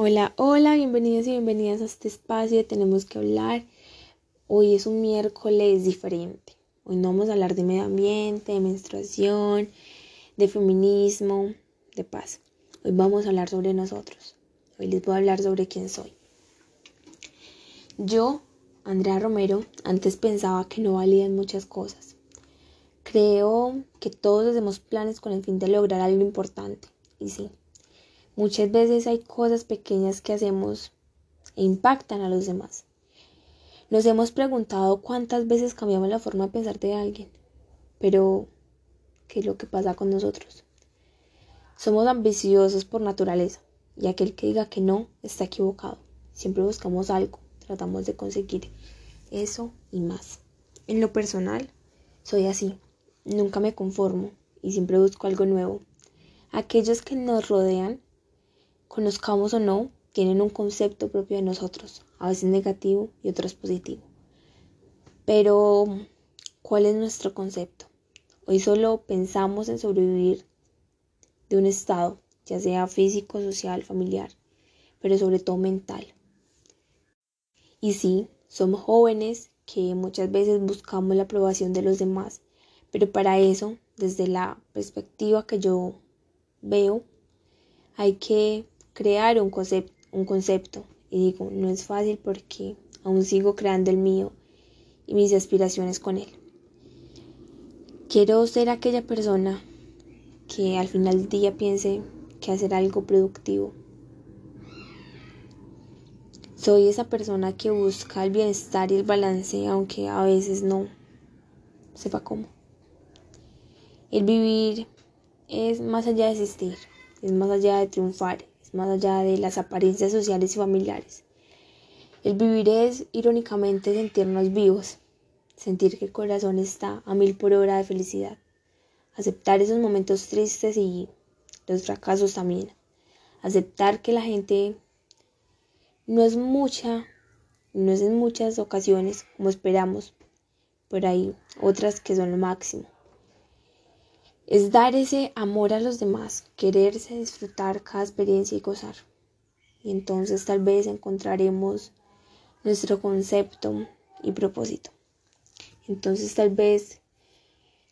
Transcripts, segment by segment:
Hola, hola, bienvenidos y bienvenidas a este espacio Tenemos que hablar. Hoy es un miércoles diferente. Hoy no vamos a hablar de medio ambiente, de menstruación, de feminismo, de paz. Hoy vamos a hablar sobre nosotros. Hoy les voy a hablar sobre quién soy. Yo, Andrea Romero, antes pensaba que no valían muchas cosas. Creo que todos hacemos planes con el fin de lograr algo importante. Y sí, Muchas veces hay cosas pequeñas que hacemos e impactan a los demás. Nos hemos preguntado cuántas veces cambiamos la forma de pensar de alguien, pero ¿qué es lo que pasa con nosotros? Somos ambiciosos por naturaleza y aquel que diga que no está equivocado. Siempre buscamos algo, tratamos de conseguir eso y más. En lo personal, soy así, nunca me conformo y siempre busco algo nuevo. Aquellos que nos rodean conozcamos o no, tienen un concepto propio de nosotros, a veces negativo y otros positivo. Pero, ¿cuál es nuestro concepto? Hoy solo pensamos en sobrevivir de un estado, ya sea físico, social, familiar, pero sobre todo mental. Y sí, somos jóvenes que muchas veces buscamos la aprobación de los demás, pero para eso, desde la perspectiva que yo veo, hay que crear un, un concepto. Y digo, no es fácil porque aún sigo creando el mío y mis aspiraciones con él. Quiero ser aquella persona que al final del día piense que hacer algo productivo. Soy esa persona que busca el bienestar y el balance, aunque a veces no sepa cómo. El vivir es más allá de existir, es más allá de triunfar, más allá de las apariencias sociales y familiares. El vivir es, irónicamente, sentirnos vivos, sentir que el corazón está a mil por hora de felicidad, aceptar esos momentos tristes y los fracasos también, aceptar que la gente no es mucha, no es en muchas ocasiones como esperamos, pero hay otras que son lo máximo es dar ese amor a los demás, quererse, disfrutar cada experiencia y gozar. Y entonces tal vez encontraremos nuestro concepto y propósito. Entonces tal vez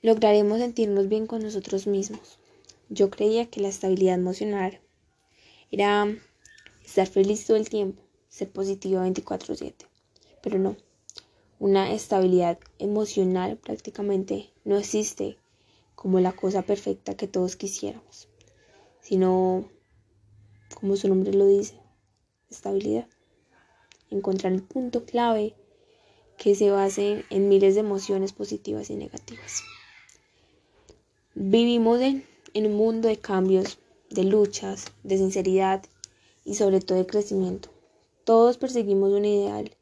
lograremos sentirnos bien con nosotros mismos. Yo creía que la estabilidad emocional era estar feliz todo el tiempo, ser positivo 24/7, pero no. Una estabilidad emocional prácticamente no existe como la cosa perfecta que todos quisiéramos, sino, como su nombre lo dice, estabilidad. Encontrar el punto clave que se base en miles de emociones positivas y negativas. Vivimos en, en un mundo de cambios, de luchas, de sinceridad y sobre todo de crecimiento. Todos perseguimos un ideal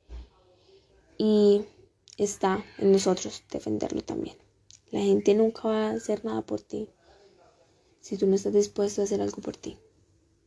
y está en nosotros defenderlo también. La gente nunca va a hacer nada por ti si tú no estás dispuesto a hacer algo por ti.